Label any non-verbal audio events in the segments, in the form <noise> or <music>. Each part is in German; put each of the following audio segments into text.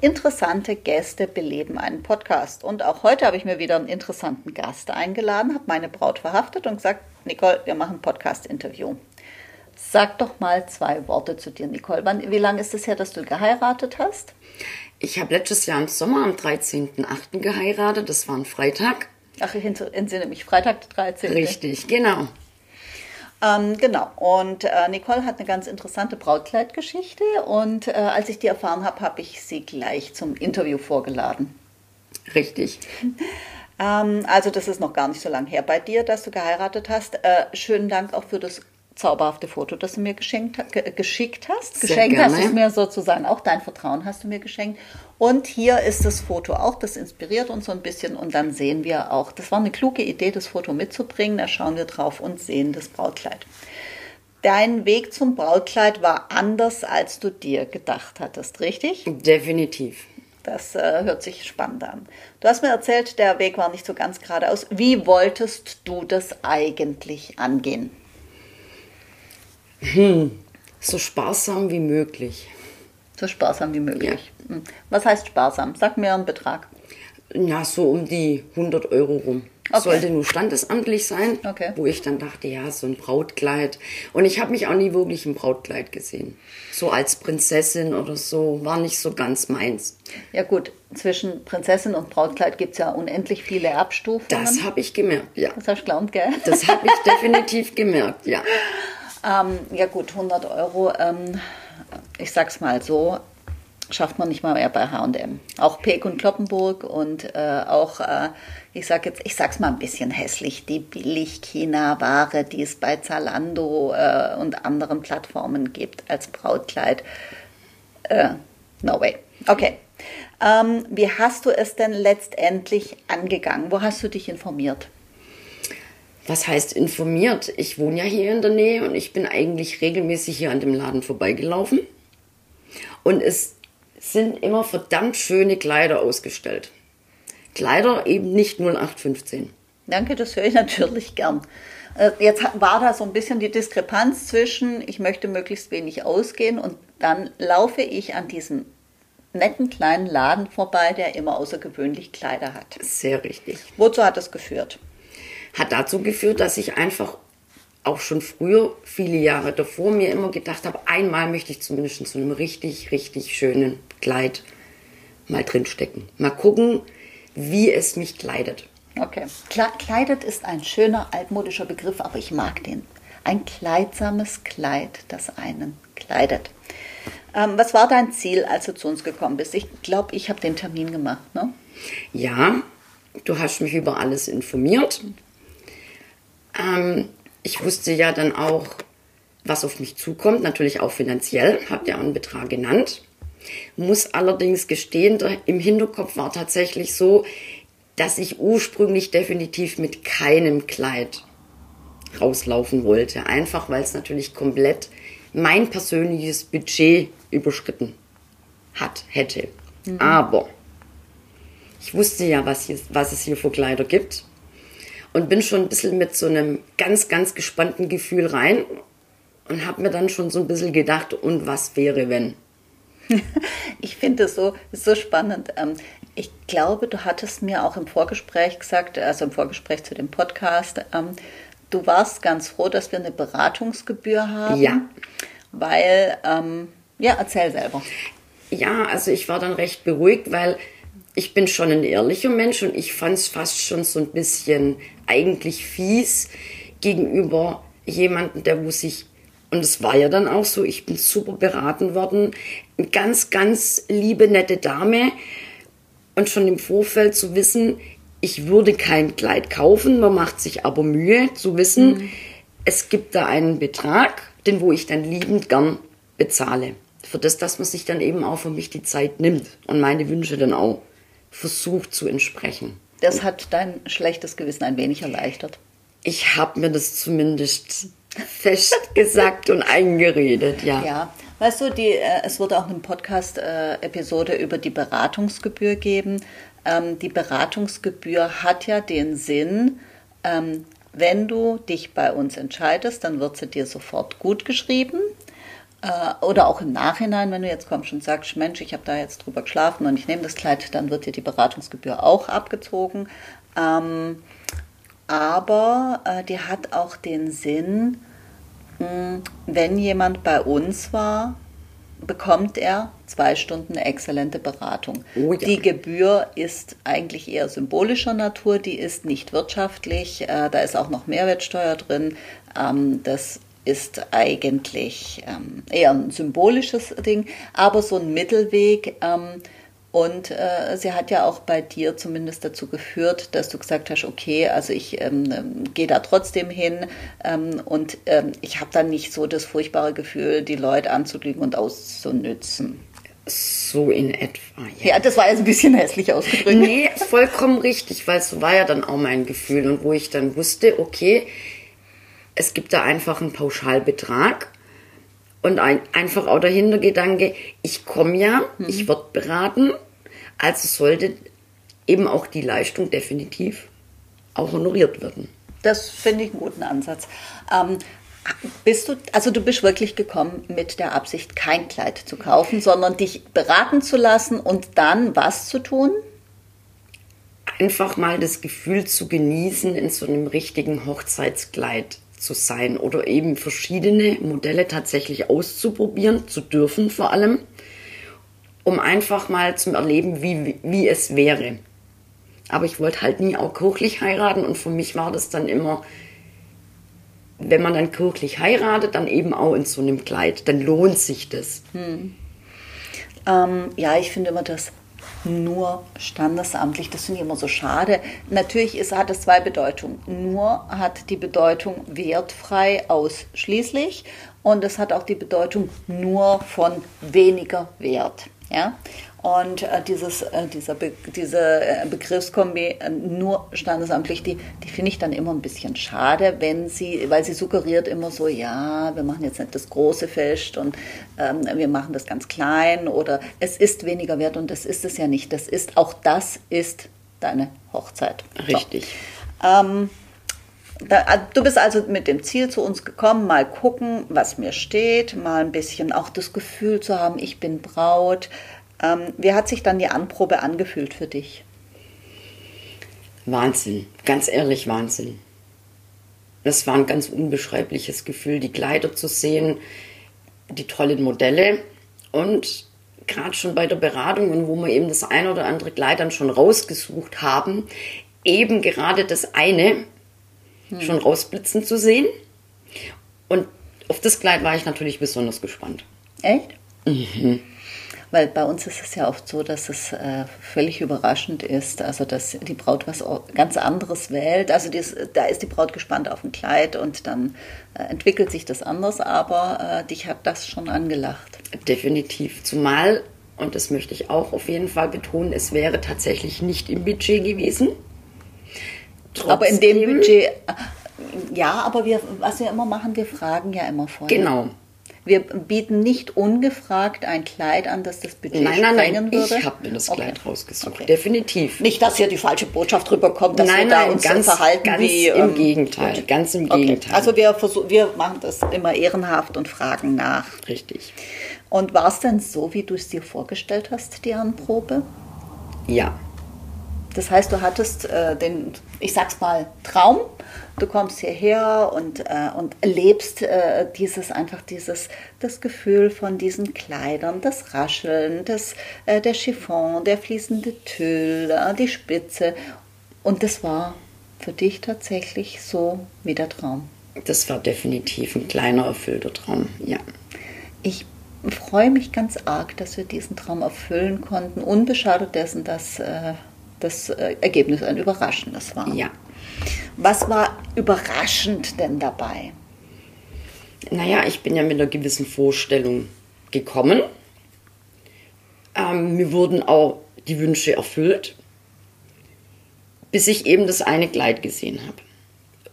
Interessante Gäste beleben einen Podcast. Und auch heute habe ich mir wieder einen interessanten Gast eingeladen, habe meine Braut verhaftet und gesagt, Nicole, wir machen ein Podcast-Interview. Sag doch mal zwei Worte zu dir, Nicole. Wann, wie lange ist es her, dass du geheiratet hast? Ich habe letztes Jahr im Sommer am 13.08. geheiratet. Das war ein Freitag. Ach, ich entsinne mich, Freitag der 13. Richtig, genau. Ähm, genau. Und äh, Nicole hat eine ganz interessante Brautkleidgeschichte. Und äh, als ich die erfahren habe, habe ich sie gleich zum Interview vorgeladen. Richtig. Ähm, also das ist noch gar nicht so lange her bei dir, dass du geheiratet hast. Äh, schönen Dank auch für das zauberhafte Foto, das du mir geschenkt, ge geschickt hast. Sehr geschenkt gerne. hast du mir sozusagen, auch dein Vertrauen hast du mir geschenkt. Und hier ist das Foto auch, das inspiriert uns so ein bisschen und dann sehen wir auch, das war eine kluge Idee, das Foto mitzubringen, da schauen wir drauf und sehen das Brautkleid. Dein Weg zum Brautkleid war anders, als du dir gedacht hattest, richtig? Definitiv. Das äh, hört sich spannend an. Du hast mir erzählt, der Weg war nicht so ganz geradeaus. Wie wolltest du das eigentlich angehen? So sparsam wie möglich. So sparsam wie möglich. Hm. Was heißt sparsam? Sag mir einen Betrag. Ja, so um die 100 Euro rum. Okay. Sollte nur standesamtlich sein, Okay. wo ich dann dachte, ja, so ein Brautkleid. Und ich habe mich auch nie wirklich im Brautkleid gesehen. So als Prinzessin oder so, war nicht so ganz meins. Ja gut, zwischen Prinzessin und Brautkleid gibt es ja unendlich viele Abstufungen. Das habe ich gemerkt, ja. das hast du gelernt, gell? Das habe ich <laughs> definitiv gemerkt, ja. Ähm, ja gut, 100 Euro, ähm, ich sag's mal so, schafft man nicht mal mehr bei H&M. Auch Peek und Kloppenburg und äh, auch, äh, ich sag jetzt, ich sag's mal ein bisschen hässlich, die Billig-China-Ware, die es bei Zalando äh, und anderen Plattformen gibt als Brautkleid. Äh, no way. Okay. Ähm, wie hast du es denn letztendlich angegangen? Wo hast du dich informiert? Was heißt informiert? Ich wohne ja hier in der Nähe und ich bin eigentlich regelmäßig hier an dem Laden vorbeigelaufen. Und es sind immer verdammt schöne Kleider ausgestellt. Kleider eben nicht 0815. Danke, das höre ich natürlich gern. Äh, Jetzt war da so ein bisschen die Diskrepanz zwischen, ich möchte möglichst wenig ausgehen und dann laufe ich an diesem netten kleinen Laden vorbei, der immer außergewöhnlich Kleider hat. Sehr richtig. Wozu hat das geführt? Hat dazu geführt, dass ich einfach auch schon früher, viele Jahre davor, mir immer gedacht habe, einmal möchte ich zumindest in so einem richtig, richtig schönen Kleid mal drinstecken. Mal gucken, wie es mich kleidet. Okay. Kle- Kleidet ist ein schöner altmodischer Begriff, aber ich mag den. Ein kleidsames Kleid, das einen kleidet. Ähm, was war dein Ziel, als du zu uns gekommen bist? Ich glaube, ich habe den Termin gemacht, ne? Ja, du hast mich über alles informiert. Ähm, ich wusste ja dann auch, was auf mich zukommt, natürlich auch finanziell, habt ja auch einen Betrag genannt. Muss allerdings gestehen, im Hinterkopf war tatsächlich so, dass ich ursprünglich definitiv mit keinem Kleid rauslaufen wollte. Einfach weil es natürlich komplett mein persönliches Budget überschritten hat, hätte. Aber ich wusste ja, was, hier, was es hier für Kleider gibt. Und bin schon ein bisschen mit so einem ganz, ganz gespannten Gefühl rein und habe mir dann schon so ein bisschen gedacht, und was wäre, wenn? <laughs> Ich finde es so, so spannend. Ähm, Ich glaube, du hattest mir auch im Vorgespräch gesagt, also im Vorgespräch zu dem Podcast, ähm, du warst ganz froh, dass wir eine Beratungsgebühr haben. Ja. Weil, ähm, ja, erzähl selber. Ja, also ich war dann recht beruhigt, weil ich bin schon ein ehrlicher Mensch und ich fand es fast schon so ein bisschen eigentlich fies gegenüber jemandem, der wo sich, und es war ja dann auch so, ich bin super beraten worden, eine ganz, ganz liebe, nette Dame und schon im Vorfeld zu wissen, ich würde kein Kleid kaufen, man macht sich aber Mühe zu wissen, es gibt da einen Betrag, den wo ich dann liebend gern bezahle. Für das, dass man sich dann eben auch für mich die Zeit nimmt und meine Wünsche dann auch versucht zu entsprechen. Das hat dein schlechtes Gewissen ein wenig erleichtert. Ich habe mir das zumindest festgesagt und eingeredet, ja. Ja, weißt du, die, äh, es wird auch eine Podcast-Episode über die Beratungsgebühr geben. Ähm, die Beratungsgebühr hat ja den Sinn, ähm, wenn du dich bei uns entscheidest, dann wird sie dir sofort gut geschrieben. Äh, oder auch im Nachhinein, wenn du jetzt kommst und sagst, Mensch, ich habe da jetzt drüber geschlafen und ich nehme das Kleid, dann wird dir die Beratungsgebühr auch abgezogen. Ähm, aber äh, die hat auch den Sinn, mh, wenn jemand bei uns war, bekommt er zwei Stunden exzellente Beratung. Oh ja. Die Gebühr ist eigentlich eher symbolischer Natur, die ist nicht wirtschaftlich, äh, da ist auch noch Mehrwertsteuer drin. Ähm, das ist eigentlich ähm, eher ein symbolisches Ding, aber so ein Mittelweg. Ähm, und äh, sie hat ja auch bei dir zumindest dazu geführt, dass du gesagt hast, okay, also ich ähm, gehe da trotzdem hin ähm, und ähm, ich habe dann nicht so das furchtbare Gefühl, die Leute anzulügen und auszunützen. So in etwa, Ja, das war jetzt ein bisschen hässlich ausgedrückt. Nee, vollkommen richtig, weil so war ja dann auch mein Gefühl und wo ich dann wusste, okay, es gibt da einfach einen Pauschalbetrag und ein, einfach auch der Hintergedanke, ich komme ja, ich werde beraten, also sollte eben auch die Leistung definitiv auch honoriert werden. Das finde ich einen guten Ansatz. Ähm, bist du, also du bist wirklich gekommen mit der Absicht, kein Kleid zu kaufen, sondern dich beraten zu lassen und dann was zu tun? Einfach mal das Gefühl zu genießen, in so einem richtigen Hochzeitskleid zu sein oder eben verschiedene Modelle tatsächlich auszuprobieren, zu dürfen vor allem, um einfach mal zu erleben, wie, wie es wäre. Aber ich wollte halt nie auch kirchlich heiraten und für mich war das dann immer, wenn man dann kirchlich heiratet, dann eben auch in so einem Kleid, dann lohnt sich das. Ähm, ja, ich finde immer das nur standesamtlich, das finde ich immer so schade. Natürlich ist, hat es zwei Bedeutungen. Nur hat die Bedeutung wertfrei ausschließlich und es hat auch die Bedeutung nur von weniger Wert. Ja? Und äh, dieses, äh, dieser Be diese äh, Begriffskombi äh, nur standesamtlich, die, die finde ich dann immer ein bisschen schade, wenn sie, weil sie suggeriert immer so, ja, wir machen jetzt nicht das große Fest und ähm, wir machen das ganz klein oder es ist weniger wert und das ist es ja nicht. Das ist, auch das ist deine Hochzeit. Richtig. So. Ähm, da, du bist also mit dem Ziel zu uns gekommen, mal gucken, was mir steht, mal ein bisschen auch das Gefühl zu haben, ich bin Braut. Ähm, wie hat sich dann die Anprobe angefühlt für dich? Wahnsinn, ganz ehrlich Wahnsinn. Das war ein ganz unbeschreibliches Gefühl, die Kleider zu sehen, die tollen Modelle und gerade schon bei der Beratung und wo wir eben das ein oder andere Kleid dann schon rausgesucht haben, eben gerade das eine schon rausblitzen zu sehen. Und auf das Kleid war ich natürlich besonders gespannt. Echt? Weil bei uns ist es ja oft so, dass es äh, völlig überraschend ist, also dass die Braut was ganz anderes wählt. Also dies, da ist die Braut gespannt auf ein Kleid und dann äh, entwickelt sich das anders, aber äh, dich hat das schon angelacht. Definitiv. Zumal, und das möchte ich auch auf jeden Fall betonen, es wäre tatsächlich nicht im Budget gewesen. Aber in dem Trotzdem- Budget, äh, ja, aber wir, was wir immer machen, wir fragen ja immer vorher. Genau. Wir bieten nicht ungefragt ein Kleid an, das das Budget Nein, nein, nein, würde. ich habe mir das Okay. Kleid rausgesucht. Okay. Definitiv. Nicht, dass hier die falsche Botschaft rüberkommt, dass Nein, wir da nein, uns ganz- verhalten ganz wie... im Gegenteil, gut. ganz im Okay. Gegenteil. Also wir, versuch, wir machen das immer ehrenhaft und fragen nach. Richtig. Und war es denn so, wie du es dir vorgestellt hast, die Anprobe? Ja. Das heißt, du hattest äh, den, ich sag's mal, Traum. Du kommst hierher und, äh, und erlebst äh, dieses einfach dieses das Gefühl von diesen Kleidern, das Rascheln, das, äh, der Chiffon, der fließende Tüll, äh, die Spitze. Und das war für dich tatsächlich so wie der Traum. Das war definitiv ein kleiner erfüllter Traum. Ja. Ich freue mich ganz arg, dass wir diesen Traum erfüllen konnten, unbeschadet dessen, dass äh, das äh, Ergebnis ein überraschendes war. Ja. Was war überraschend denn dabei? Naja, ich bin ja mit einer gewissen Vorstellung gekommen. Ähm, mir wurden auch die Wünsche erfüllt, bis ich eben das eine Kleid gesehen habe.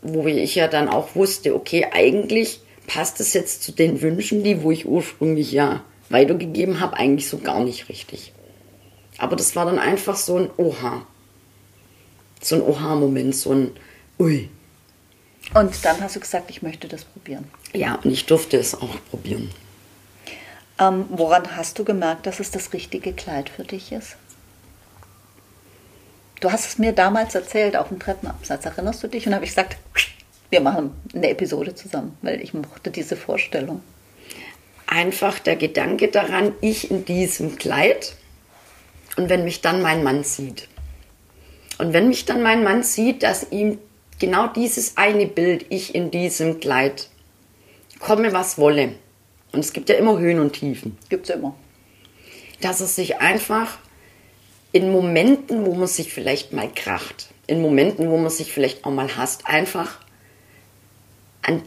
wo ich ja dann auch wusste, okay, eigentlich passt es jetzt zu den Wünschen, die wo ich ursprünglich ja weitergegeben habe, eigentlich so gar nicht richtig. Aber das war dann einfach so ein Oha. So ein Oha-Moment, so ein Ui. Und dann hast du gesagt, ich möchte das probieren. Ja, und ich durfte es auch probieren. Ähm, woran hast du gemerkt, dass es das richtige Kleid für dich ist? Du hast es mir damals erzählt auf dem Treppenabsatz. Erinnerst du dich? Und habe ich gesagt, wir machen eine Episode zusammen, weil ich mochte diese Vorstellung. Einfach der Gedanke daran, ich in diesem Kleid und wenn mich dann mein Mann sieht. Und wenn mich dann mein Mann sieht, dass ihm genau dieses eine Bild, ich in diesem Kleid, komme was wolle. Und es gibt ja immer Höhen und Tiefen. Gibt es immer. Dass er sich einfach in Momenten, wo man sich vielleicht mal kracht, in Momenten, wo man sich vielleicht auch mal hasst, einfach an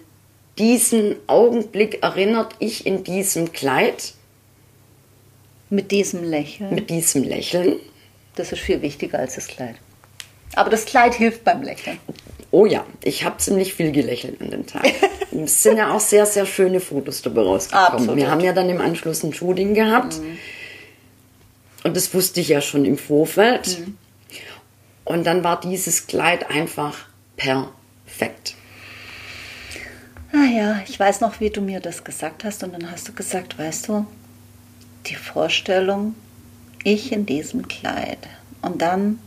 diesen Augenblick erinnert, ich in diesem Kleid. Mit diesem Lächeln. Mit diesem Lächeln. Das ist viel wichtiger als das Kleid. Aber das Kleid hilft beim Lächeln. Oh ja, ich habe ziemlich viel gelächelt an dem Tag. <laughs> es sind ja auch sehr, sehr schöne Fotos dabei rausgekommen. Absolut. Wir haben ja dann im Anschluss ein Shooting gehabt. Mhm. Und das wusste ich ja schon im Vorfeld. Mhm. Und dann war dieses Kleid einfach perfekt. Ah ja, ich weiß noch, wie du mir das gesagt hast. Und dann hast du gesagt, weißt du, die Vorstellung, ich in diesem Kleid und dann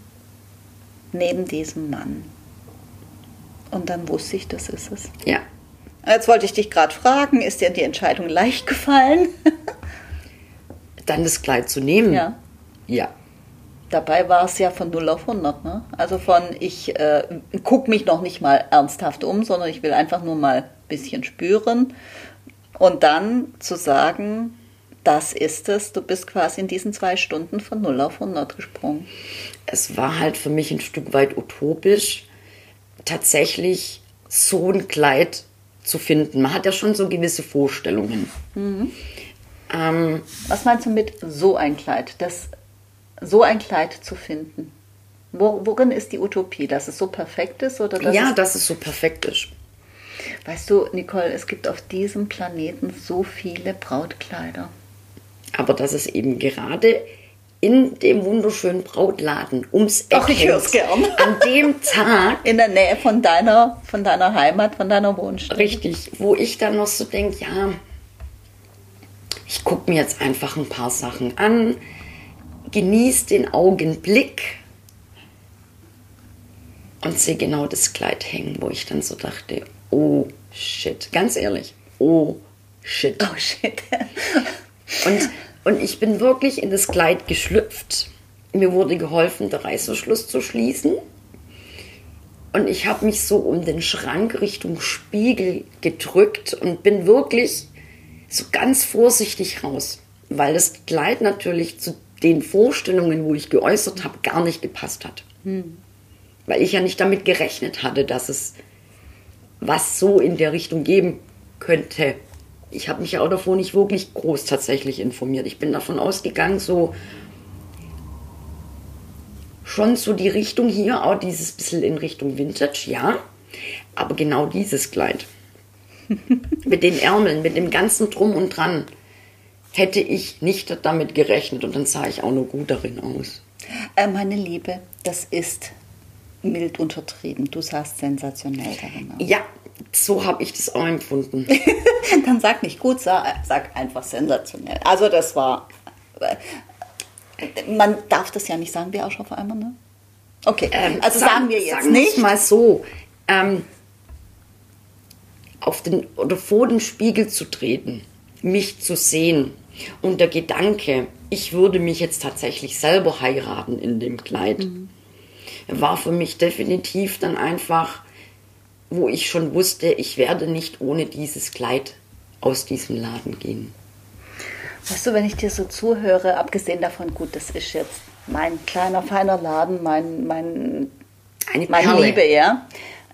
neben diesem Mann. Und dann wusste ich, das ist es. Ja. Jetzt wollte ich dich gerade fragen, ist dir die Entscheidung leicht gefallen? <laughs> dann das Kleid zu nehmen? Ja. Ja. Dabei war es ja von 0 auf 100. Ne? Also von, ich äh, gucke mich noch nicht mal ernsthaft um, sondern ich will einfach nur mal ein bisschen spüren. Und dann zu sagen, das ist es, du bist quasi in diesen zwei Stunden von 0 auf 100 gesprungen. Es war halt für mich ein Stück weit utopisch, tatsächlich so ein Kleid zu finden. Man hat ja schon so gewisse Vorstellungen. Mhm. Ähm, Was meinst du mit so ein Kleid? Das so ein Kleid zu finden? Wo, worin ist die Utopie? Dass es so perfekt ist? Oder dass ja, es dass es so perfekt ist. Weißt du, Nicole, es gibt auf diesem Planeten so viele Brautkleider. Aber dass es eben gerade in dem wunderschönen Brautladen ums Eck Ach, ich hör's gern. <laughs> An dem Tag. In der Nähe von deiner, von deiner Heimat, von deiner Wohnstadt. Richtig. Wo ich dann noch so denke, ja, ich gucke mir jetzt einfach ein paar Sachen an genieße den Augenblick und sehe genau das Kleid hängen, wo ich dann so dachte, oh shit, ganz ehrlich, oh shit. Oh shit. <laughs> und, und ich bin wirklich in das Kleid geschlüpft. Mir wurde geholfen, den Reißverschluss zu schließen. Und ich habe mich so um den Schrank Richtung Spiegel gedrückt und bin wirklich so ganz vorsichtig raus, weil das Kleid natürlich zu den Vorstellungen, wo ich geäußert habe, gar nicht gepasst hat. Hm. Weil ich ja nicht damit gerechnet hatte, dass es was so in der Richtung geben könnte. Ich habe mich ja auch davor nicht wirklich groß tatsächlich informiert. Ich bin davon ausgegangen, so schon so die Richtung hier, auch dieses bisschen in Richtung Vintage, ja. Aber genau dieses Kleid. <laughs> mit den Ärmeln, mit dem ganzen Drum und Dran hätte ich nicht damit gerechnet und dann sah ich auch nur gut darin aus. Äh, meine Liebe, das ist mild untertrieben. Du sahst sensationell darin aus. Ja, so habe ich das auch empfunden. <laughs> dann sag nicht gut, sag, einfach sensationell. Also das war, äh, man darf das ja nicht sagen, wie Arsch auf einmal, ne? Okay, ähm, also sagen, sagen wir jetzt sagen nicht. mal so, ähm, auf den oder vor den Spiegel zu treten, mich zu sehen und der Gedanke, ich würde mich jetzt tatsächlich selber heiraten in dem Kleid, mhm. war für mich definitiv dann einfach, wo ich schon wusste, ich werde nicht ohne dieses Kleid aus diesem Laden gehen. Weißt du, wenn ich dir so zuhöre, abgesehen davon, gut, das ist jetzt mein kleiner, feiner Laden, mein, mein, Eine meine Liebe, ja.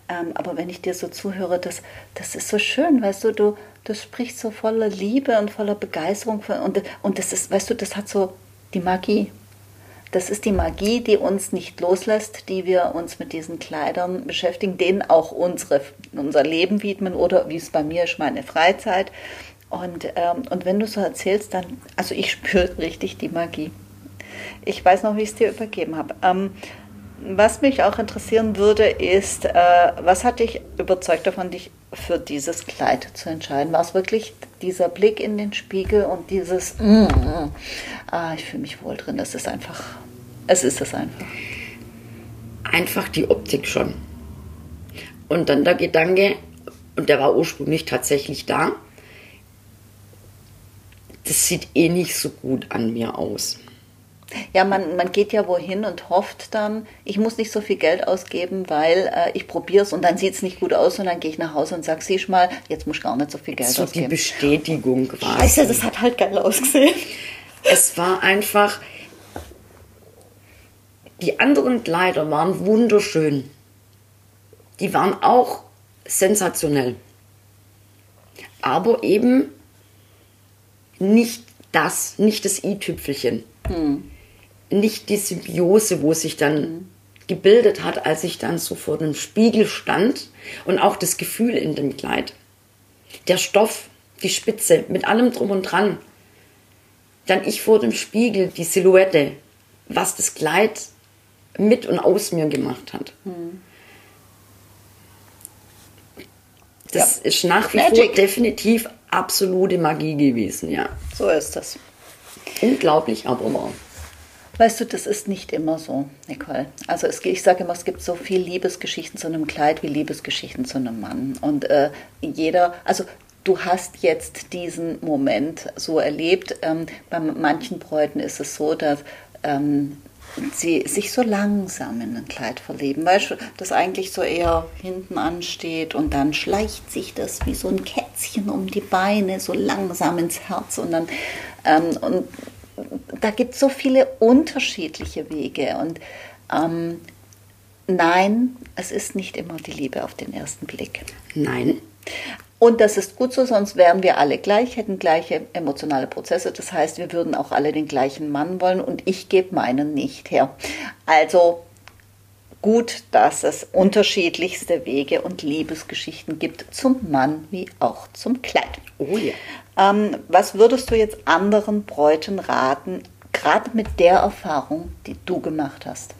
Ähm, aber wenn ich dir so zuhöre, das, das ist so schön, weißt du, du, du sprichst so voller Liebe und voller Begeisterung. Und, und das ist, weißt du, das hat so die Magie. Das ist die Magie, die uns nicht loslässt, die wir uns mit diesen Kleidern beschäftigen, denen auch unsere, unser Leben widmen oder wie es bei mir ist, meine Freizeit. Und, ähm, und wenn du so erzählst, dann, also ich <laughs> spüre richtig die Magie. Ich weiß noch, wie ich es dir übergeben habe. Ähm, was mich auch interessieren würde, ist, äh, was hat dich überzeugt davon, dich für dieses Kleid zu entscheiden? War es wirklich dieser Blick in den Spiegel und dieses, mm, mm, ah, ich fühle mich wohl drin, das ist einfach, es ist es einfach. Einfach die Optik schon. Und dann der Gedanke, und der war ursprünglich tatsächlich da, das sieht eh nicht so gut an mir aus. Ja, man, man geht ja wohin und hofft dann, ich muss nicht so viel Geld ausgeben, weil äh, ich probiere es und dann sieht es nicht gut aus und dann gehe ich nach Hause und sage, siehst mal, jetzt muss ich gar nicht so viel Geld so ausgeben. die Bestätigung quasi. Scheiße, das hat halt geil ausgesehen. Es war einfach, die anderen Kleider waren wunderschön. Die waren auch sensationell. Aber eben nicht das, nicht das i-Tüpfelchen. Hm nicht die Symbiose, wo sich dann mhm. gebildet hat, als ich dann so vor dem Spiegel stand und auch das Gefühl in dem Kleid. Der Stoff, die Spitze, mit allem drum und dran. Dann ich vor dem Spiegel, die Silhouette, was das Kleid mit und aus mir gemacht hat. Mhm. Das ja. ist nach wie Magic. vor definitiv absolute Magie gewesen, ja. So ist das. Unglaublich, aber wahr. Weißt du, das ist nicht immer so, Nicole. Also es, ich sage immer, es gibt so viel Liebesgeschichten zu einem Kleid wie Liebesgeschichten zu einem Mann. Und äh, jeder, also du hast jetzt diesen Moment so erlebt. Ähm, bei manchen Bräuten ist es so, dass ähm, sie sich so langsam in ein Kleid verlieben. Du, das eigentlich so eher hinten ansteht und dann schleicht sich das wie so ein Kätzchen um die Beine so langsam ins Herz und dann ähm, und da gibt es so viele unterschiedliche Wege. Und ähm, nein, es ist nicht immer die Liebe auf den ersten Blick. Nein. Und das ist gut so, sonst wären wir alle gleich, hätten gleiche emotionale Prozesse. Das heißt, wir würden auch alle den gleichen Mann wollen und ich gebe meinen nicht her. Also gut, dass es unterschiedlichste Wege und Liebesgeschichten gibt zum Mann wie auch zum Kleid. Oh ja. Ähm, was würdest du jetzt anderen Bräuten raten, gerade mit der Erfahrung, die du gemacht hast?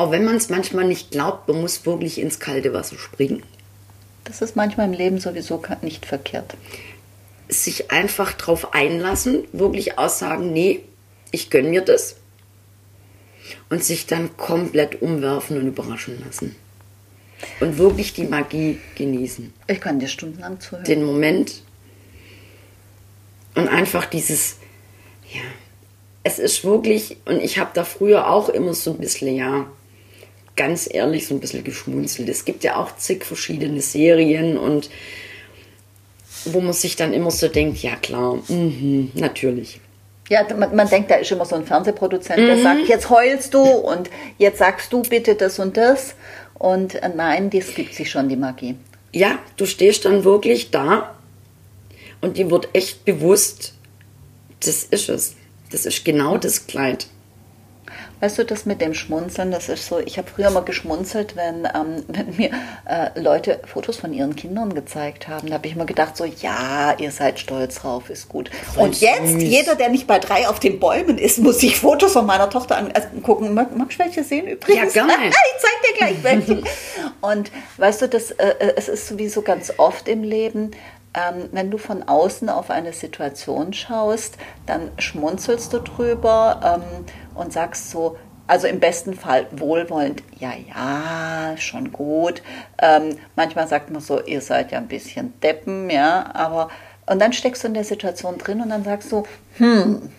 Auch wenn man es manchmal nicht glaubt, man muss wirklich ins kalte Wasser springen. Das ist manchmal im Leben sowieso nicht verkehrt. Sich einfach drauf einlassen, wirklich aussagen, nee, ich gönne mir das. Und sich dann komplett umwerfen und überraschen lassen und wirklich die Magie genießen. Ich kann dir stundenlang zuhören. Den Moment und einfach dieses, ja, es ist wirklich, und ich habe da früher auch immer so ein bisschen, ja, ganz ehrlich, so ein bisschen geschmunzelt. Es gibt ja auch zig verschiedene Serien und wo man sich dann immer so denkt, ja klar, mh, natürlich. Ja, man, man, denkt, da ist immer so ein Fernsehproduzent, mhm. der sagt, jetzt heulst du und jetzt sagst du bitte das und das. Und äh, nein, das gibt sich schon, die Magie. Ja, du stehst dann wirklich da und dir wird echt bewusst, das ist es. Das ist genau das Kleid. Weißt du, das mit dem Schmunzeln, das ist so, ich habe früher mal geschmunzelt, wenn, ähm, <laughs> wenn mir äh, Leute Fotos von ihren Kindern gezeigt haben. Da habe ich immer gedacht, so, ja, ihr seid stolz drauf, ist gut. Voll und jetzt, süß. jeder, der nicht bei drei auf den Bäumen ist, muss sich Fotos von meiner Tochter angucken. Mag, magst du welche sehen übrigens? Ja, geil. <laughs> ich zeig dir gleich welche. und weißt du, das, äh, äh, es ist sowieso ganz oft im Leben, ähm, wenn du von außen auf eine Situation schaust, dann schmunzelst du drüber ähm, und sagst so, also im besten Fall wohlwollend, ja, ja, schon gut. Ähm, manchmal sagt man so, ihr seid ja ein bisschen Deppen, ja, aber und dann steckst du in der Situation drin und dann sagst du, hm,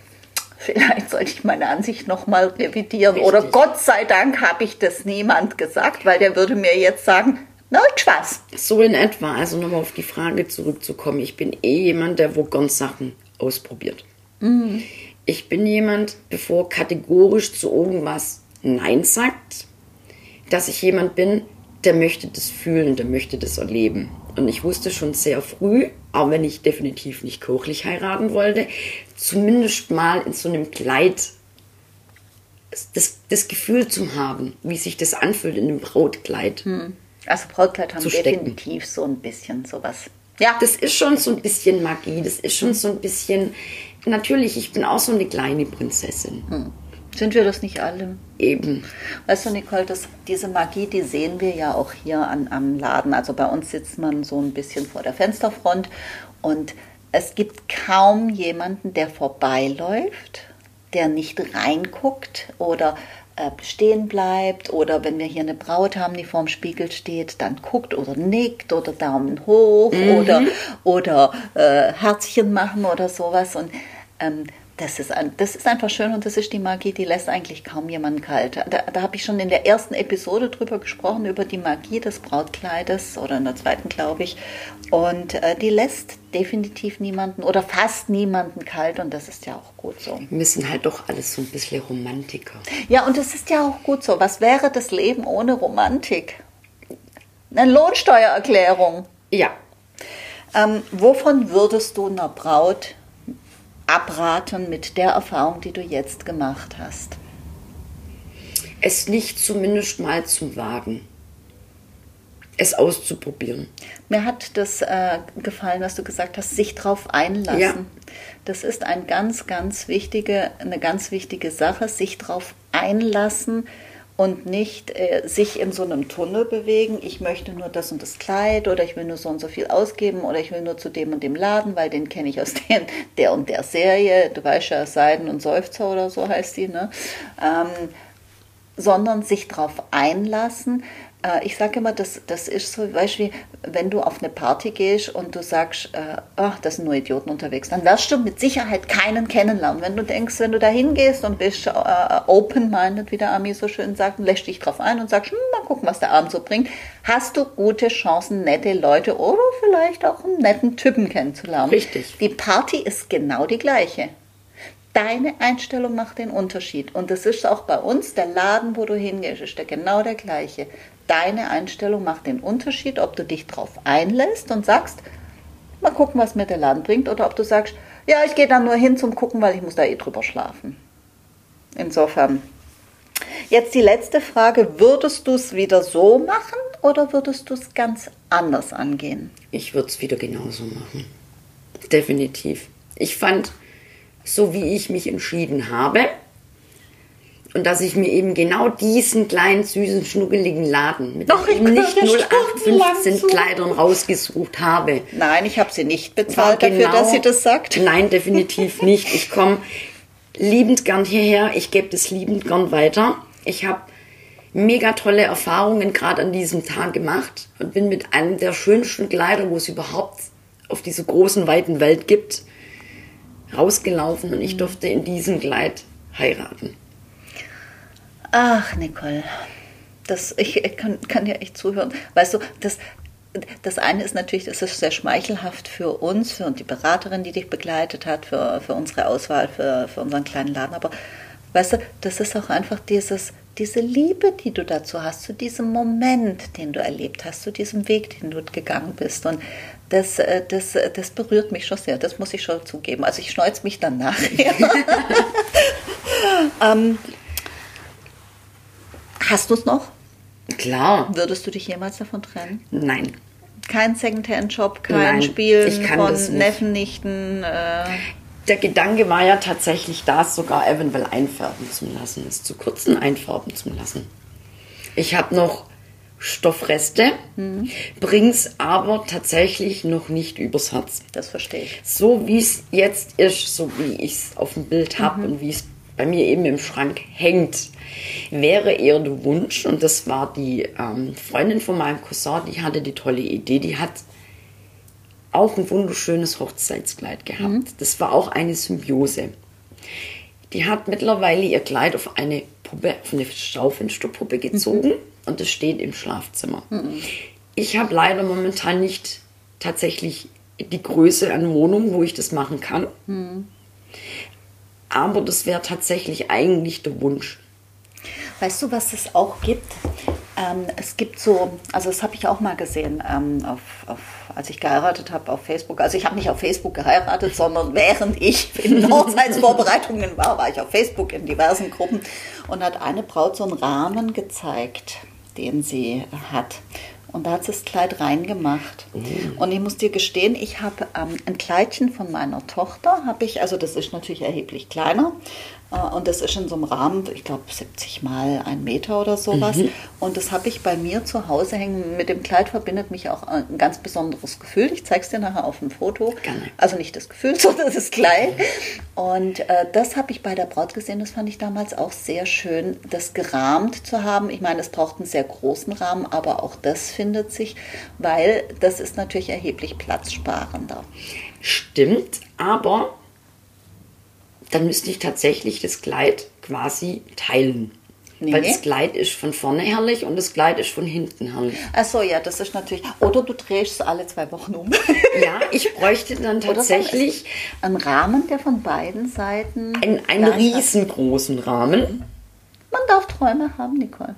vielleicht sollte ich meine Ansicht nochmal revidieren. Richtig. Oder Gott sei Dank habe ich das niemand gesagt, weil der würde mir jetzt sagen, na und Spaß. So in etwa, also nochmal auf die Frage zurückzukommen. Ich bin eh jemand, der wo ganz Sachen ausprobiert. Mhm ich bin jemand, bevor kategorisch zu irgendwas Nein sagt, dass ich jemand bin, der möchte das fühlen, der möchte das erleben. Und ich wusste schon sehr früh, auch wenn ich definitiv nicht kirchlich heiraten wollte, zumindest mal in so einem Kleid das, das Gefühl zu haben, wie sich das anfühlt in einem Brautkleid. Also Brautkleid haben definitiv so ein bisschen sowas. Ja, Das ist schon so ein bisschen Magie, das ist schon so ein bisschen. Natürlich, ich bin auch so eine kleine Prinzessin. sind wir das nicht alle? Eben. Weißt du, Nicole, das, diese Magie, die sehen wir ja auch hier an, am Laden. Also bei uns sitzt man so ein bisschen vor der Fensterfront und es gibt kaum jemanden, der vorbeiläuft, der nicht reinguckt oder stehen bleibt oder wenn wir hier eine Braut haben, die vorm Spiegel steht, dann guckt oder nickt oder Daumen hoch oder, oder äh, Herzchen machen oder sowas. Und ähm, das ist, das ist einfach schön und das ist die Magie, die lässt eigentlich kaum jemanden kalt. Da, da habe ich schon in der ersten Episode drüber gesprochen, über die Magie des Brautkleides oder in der zweiten, glaube ich. Und äh, die lässt definitiv niemanden oder fast niemanden kalt und das ist ja auch gut so. Wir sind halt doch alles so ein bisschen Romantiker. Ja, und das ist ja auch gut so. Was wäre das Leben ohne Romantik? Eine Lohnsteuererklärung. Ja, Ähm, wovon würdest du einer Braut abraten mit der Erfahrung, die du jetzt gemacht hast? es nicht zumindest mal zum Wagen. Es auszuprobieren. Mir hat das äh, gefallen, was du gesagt hast, sich drauf einlassen. Ja. Das ist ein ganz, ganz wichtige, eine ganz wichtige Sache, sich drauf einlassen und nicht äh, sich in so einem Tunnel bewegen. Ich möchte nur das und das Kleid oder ich will nur so und so viel ausgeben oder ich will nur zu dem und dem Laden, weil den kenne ich aus <laughs> den, der und der Serie. Du weißt ja, Seiden und Seufzer oder so heißt die, ne? Ähm, sondern sich darauf einlassen. Äh, Ich sage immer, das, das ist so, weißt du, wie wenn du auf eine Party gehst und du sagst, äh, ach, das sind nur Idioten unterwegs, dann wirst du mit Sicherheit keinen kennenlernen. Wenn du denkst, wenn du da hingehst und bist äh, open-minded, wie der Ami so schön sagt, und lässt dich drauf ein und sagst, hm, mal gucken, was der Abend so bringt, hast du gute Chancen, nette Leute oder vielleicht auch einen netten Typen kennenzulernen. Richtig. Die Party ist genau die gleiche. Deine Einstellung macht den Unterschied. Und das ist auch bei uns, der Laden, wo du hingehst, ist der genau der gleiche. Deine Einstellung macht den Unterschied, ob du dich drauf einlässt und sagst, mal gucken, was mir der Laden bringt, oder ob du sagst, ja, ich gehe da nur hin zum Gucken, weil ich muss da eh drüber schlafen. Insofern. Jetzt die letzte Frage, würdest du es wieder so machen oder würdest du es ganz anders angehen? Ich würde es wieder genauso machen. Definitiv. Ich fand, so wie ich mich entschieden habe, und dass ich mir eben genau diesen kleinen, süßen, schnuckeligen Laden mit Doch, eben nicht könnte stundenlang 0815 zu. Kleidern rausgesucht habe. Nein, ich habe sie nicht bezahlt dafür, genau- dass sie das sagt. Nein, definitiv <laughs> nicht. Ich komme liebend gern hierher. Ich gebe das liebend gern weiter. Ich habe mega tolle Erfahrungen gerade an diesem Tag gemacht und bin mit einem der schönsten Kleider, wo es überhaupt auf dieser großen, weiten Welt gibt, rausgelaufen und ich durfte in diesem Kleid heiraten. Ach, Nicole, das, ich, kann, kann dir echt zuhören. Weißt du, das, das eine ist natürlich, das ist sehr schmeichelhaft für uns, für die Beraterin, die dich begleitet hat, für, für unsere Auswahl, für, für unseren kleinen Laden. Aber weißt du, das ist auch einfach dieses, diese Liebe, die du dazu hast, zu diesem Moment, den du erlebt hast, zu diesem Weg, den du gegangen bist. Und das, äh, das, äh, das berührt mich schon sehr, das muss ich schon zugeben. Also ich schneuz mich dann nachher. <laughs> <laughs> ähm, hast du es noch? Klar, Würdest du dich jemals davon trennen? nein. Kein Secondhand-Shop, kein Nein, Spielen ich kann von das nicht. Neffen, Nichten. Äh, Der Gedanke war ja tatsächlich, das sogar eventuell einfärben zu lassen, es zu kurzen einfärben zu lassen. Ich habe noch Stoffreste, bring's aber tatsächlich noch nicht übers Herz. das verstehe ich. So wie es jetzt ist, so wie ich es auf dem Bild habe und wie es bei mir eben im Schrank hängt, wäre eher der Wunsch, und das war die ähm, Freundin von meinem Cousin, die hatte die tolle Idee, die hat auch ein wunderschönes Hochzeitskleid gehabt. Das war auch eine Symbiose. Die hat mittlerweile ihr Kleid auf eine Puppe, auf eine Schaufensterpuppe gezogen und das steht im Schlafzimmer. Ich habe leider momentan nicht tatsächlich die Größe an Wohnung, wo ich das machen kann. Aber das wäre tatsächlich eigentlich der Wunsch. Weißt du, was es auch gibt? Ähm, es gibt so, also das habe ich auch mal gesehen, ähm, auf, auf, als ich geheiratet habe auf Facebook. Also ich habe nicht auf Facebook geheiratet, sondern <laughs> während ich in Hochzeitsvorbereitungen war, war ich auf Facebook in diversen Gruppen und hat eine Braut so einen Rahmen gezeigt, den sie hat. Und da hat sie das Kleid reingemacht. Mhm. Und ich muss dir gestehen, ich habe ähm, ein Kleidchen von meiner Tochter, habe ich, also das ist natürlich erheblich kleiner, und das ist in so einem Rahmen, ich glaube 70 mal ein Meter oder sowas. Mhm. Und das habe ich bei mir zu Hause hängen. Mit dem Kleid verbindet mich auch ein ganz besonderes Gefühl. Ich zeige es dir nachher auf dem Foto. Gerne. Also nicht das Gefühl, <laughs> sondern das Kleid. Und äh, das habe ich bei der Braut gesehen. Das fand ich damals auch sehr schön, das gerahmt zu haben. Ich meine, es braucht einen sehr großen Rahmen, aber auch das findet sich, weil das ist natürlich erheblich platzsparender. Stimmt, aber dann müsste ich tatsächlich das Kleid quasi teilen. Nee. Weil das Kleid ist von vorne herrlich und das Kleid ist von hinten herrlich. Achso, ja, das ist natürlich. Oder du drehst es alle zwei Wochen um. <laughs> ja, ich bräuchte dann tatsächlich einen Rahmen, der von beiden Seiten. Ein, einen riesengroßen Rahmen. Man darf Träume haben, Nicole.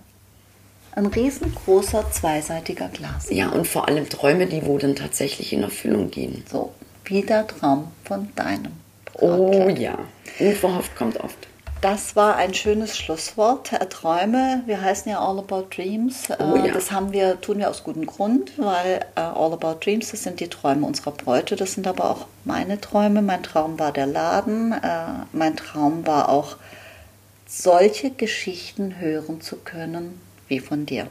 Ein riesengroßer zweiseitiger Glas. Ja, und vor allem Träume, die wo dann tatsächlich in Erfüllung gehen. So, wie der Traum von deinem. Oh ja, unverhofft kommt oft. Das war ein schönes Schlusswort. Träume, wir heißen ja All About Dreams. Oh, ja. Das haben wir, tun wir aus gutem Grund, weil äh, All About Dreams, das sind die Träume unserer Bräute, das sind aber auch meine Träume. Mein Traum war der Laden. Äh, mein Traum war auch, solche Geschichten hören zu können wie von dir.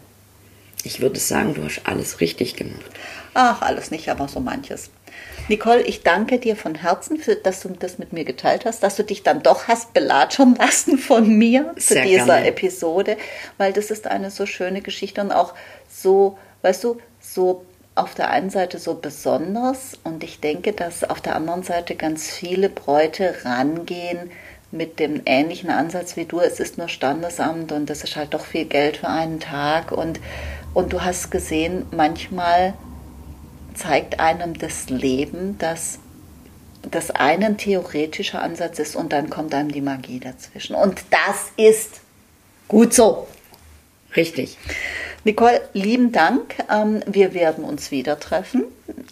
Ich würde sagen, du hast alles richtig gemacht. Ach, alles nicht, aber so manches. Nicole, ich danke dir von Herzen, für, dass du das mit mir geteilt hast, dass du dich dann doch hast belatschern <laughs> lassen von mir zu dieser gerne. Episode, weil das ist eine so schöne Geschichte und auch so, weißt du, so auf der einen Seite so besonders und ich denke, dass auf der anderen Seite ganz viele Bräute rangehen mit dem ähnlichen Ansatz wie du. Es ist nur Standesamt und das ist halt doch viel Geld für einen Tag und, und du hast gesehen, manchmal zeigt einem das Leben, dass das eine ein theoretischer Ansatz ist und dann kommt einem die Magie dazwischen. Und das ist gut so. Richtig. Nicole, lieben Dank. Ähm, wir werden uns wieder treffen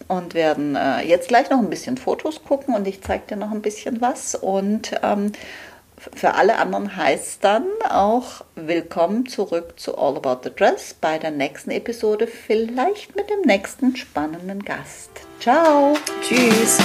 und werden äh, jetzt gleich noch ein bisschen Fotos gucken und ich zeige dir noch ein bisschen was. Und ähm, für alle anderen heißt dann auch willkommen zurück zu All About the Dress bei der nächsten Episode, vielleicht mit dem nächsten spannenden Gast. Ciao. Tschüss.